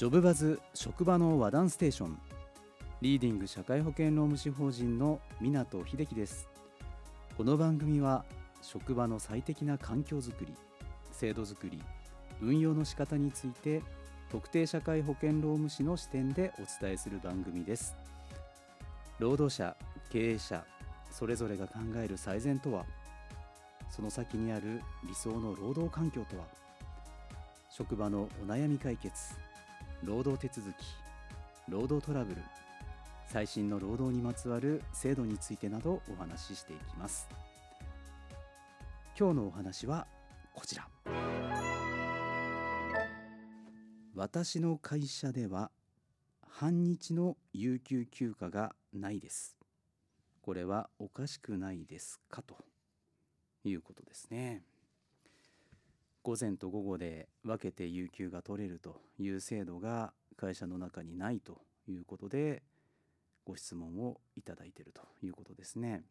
ジョブバズ職場の和談ステーション。リーディング社会保険労務士法人の湊秀樹です。この番組は職場の最適な環境づくり制度づくり運用の仕方について特定社会保険労務士の視点でお伝えする番組です。労働者経営者それぞれが考える最善とは？その先にある理想の労働環境とは？職場のお悩み解決労働手続き労働トラブル最新の労働にまつわる制度についてなどお話ししていきます。今日のお話はこちら。私の会社では半日の有給休暇がないです。これはおかしくないですか？ということですね。午前と午後で分けて有給が取れるという制度が会社の中にないということでご質問をいただいているということですね。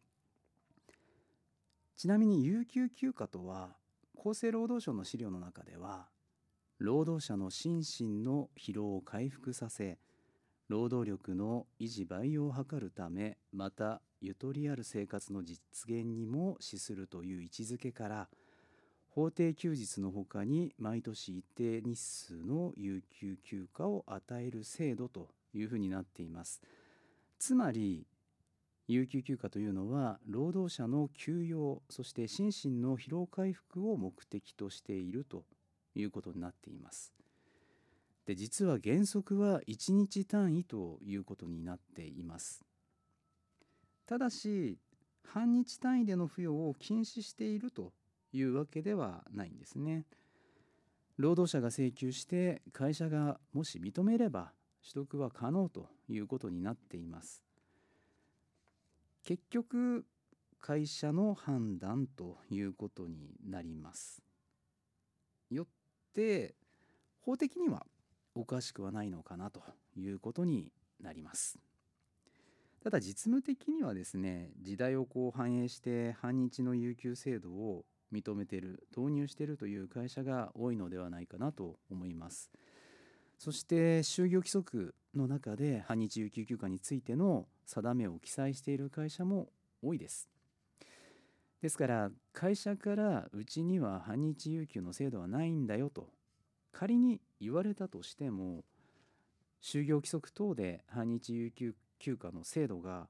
ちなみに有給休暇とは厚生労働省の資料の中では労働者の心身の疲労を回復させ労働力の維持培養を図るためまたゆとりある生活の実現にも資するという位置づけから法定休日のほかに毎年一定日数の有給休暇を与える制度というふうになっています。つまり有給休暇というのは労働者の休養そして心身の疲労回復を目的としているということになっています。で実は原則は1日単位ということになっています。ただし半日単位での付与を禁止しているというわけではないんですね。労働者が請求して会社がもし認めれば取得は可能ということになっています。結局会社の判断ということになります。よって法的にはおかしくはないのかなということになります。ただ実務的にはですね時代をこう反映して半日の有給制度を認めている導入しているという会社が多いのではないかなと思います。そして就業規則の中で半日有給休暇についての定めを記載している会社も多いです。ですから会社からうちには半日有給の制度はないんだよと仮に言われたとしても就業規則等で半日有給休暇の制度が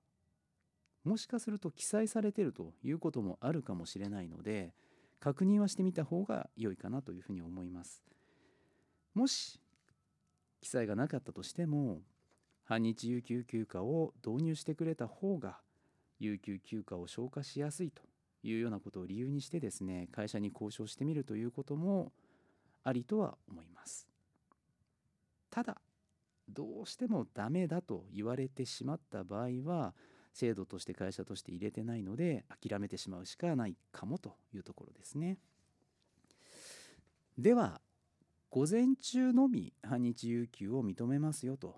もしかすると記載されているということもあるかもしれないので確認はしてみた方が良いかなというふうに思います。もし記載がなかったとしても半日有給休暇を導入してくれた方が有給休暇を消化しやすいというようなことを理由にしてですね会社に交渉してみるということもありとは思います。ただどうしてもダメだと言われてしまった場合は制度として会社として入れてないので諦めてしまうしかないかもというところですね。では午前中のみ半日有給を認めますよと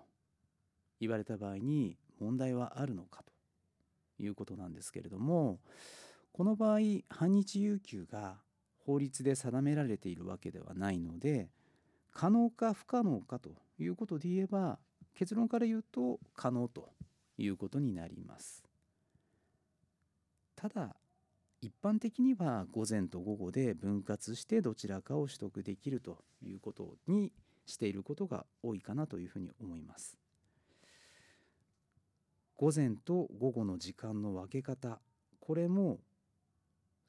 言われた場合に問題はあるのかということなんですけれどもこの場合半日有給が法律で定められているわけではないので可能か不可能かということで言えば結論から言うと可能ということになります。ただ一般的には午前と午後で分割してどちらかを取得できるということにしていることが多いかなというふうに思います。午前と午後の時間の分け方これも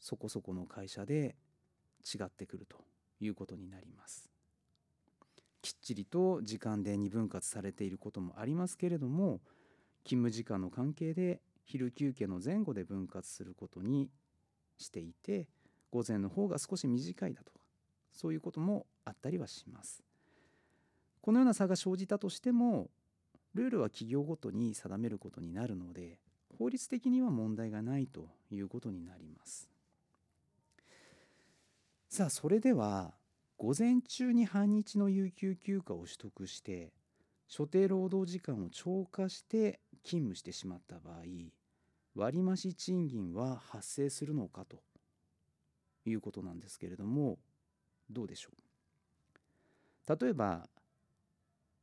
そこそこの会社で違ってくるということになります。きっちりと時間で2分割されていることもありますけれども勤務時間の関係で昼休憩の前後で分割することにしていて午前の方が少し短いだとかそういうこともあったりはします。このような差が生じたとしてもルールは企業ごとに定めることになるので法律的には問題がないということになります。さあそれでは午前中に半日の有給休暇を取得して所定労働時間を超過して勤務してしまった場合割増賃金は発生するのかということなんですけれどもどうでしょう？例えば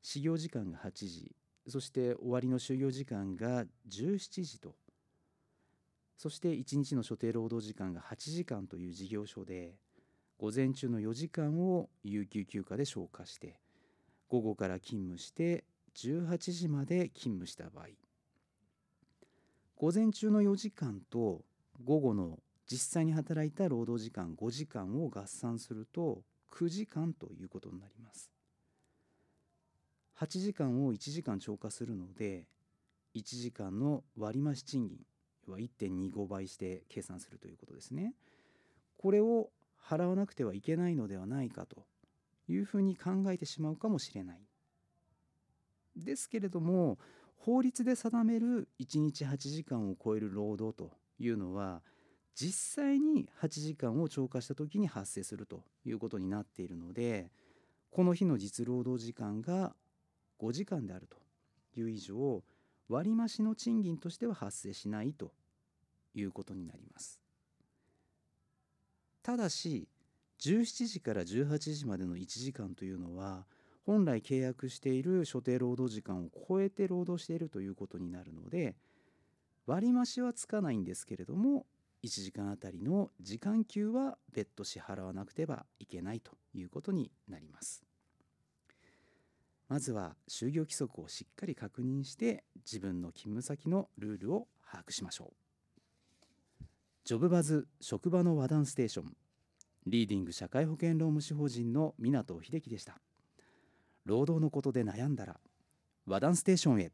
始業時間が8時そして終わりの就業時間が17時とそして1日の所定労働時間が8時間という事業所で午前中の4時間を有給休暇で消化して午後から勤務して18時まで勤務した場合。午前中の4時間と午後の実際に働いた労働時間5時間を合算すると9時間ということになります。8時間を1時間超過するので1時間の割増賃金は1.25倍して計算するということですね。これを払わなくてはいけないのではないかというふうに考えてしまうかもしれない。ですけれども法律で定める1日8時間を超える労働というのは実際に8時間を超過した時に発生するということになっているのでこの日の実労働時間が5時間であるという以上割増の賃金としては発生しないということになります。ただし17時から18時までの1時間というのは本来契約している所定労働時間を超えて労働しているということになるので割増はつかないんですけれども1時間あたりの時間給は別途支払わなくてはいけないということになります。まずは就業規則をしっかり確認して自分の勤務先のルールを把握しましょう。ジョブバズ職場の和談ステーションリーディング社会保険労務士法人の湊秀樹でした。労働のことで悩んだら和談ステーションへ。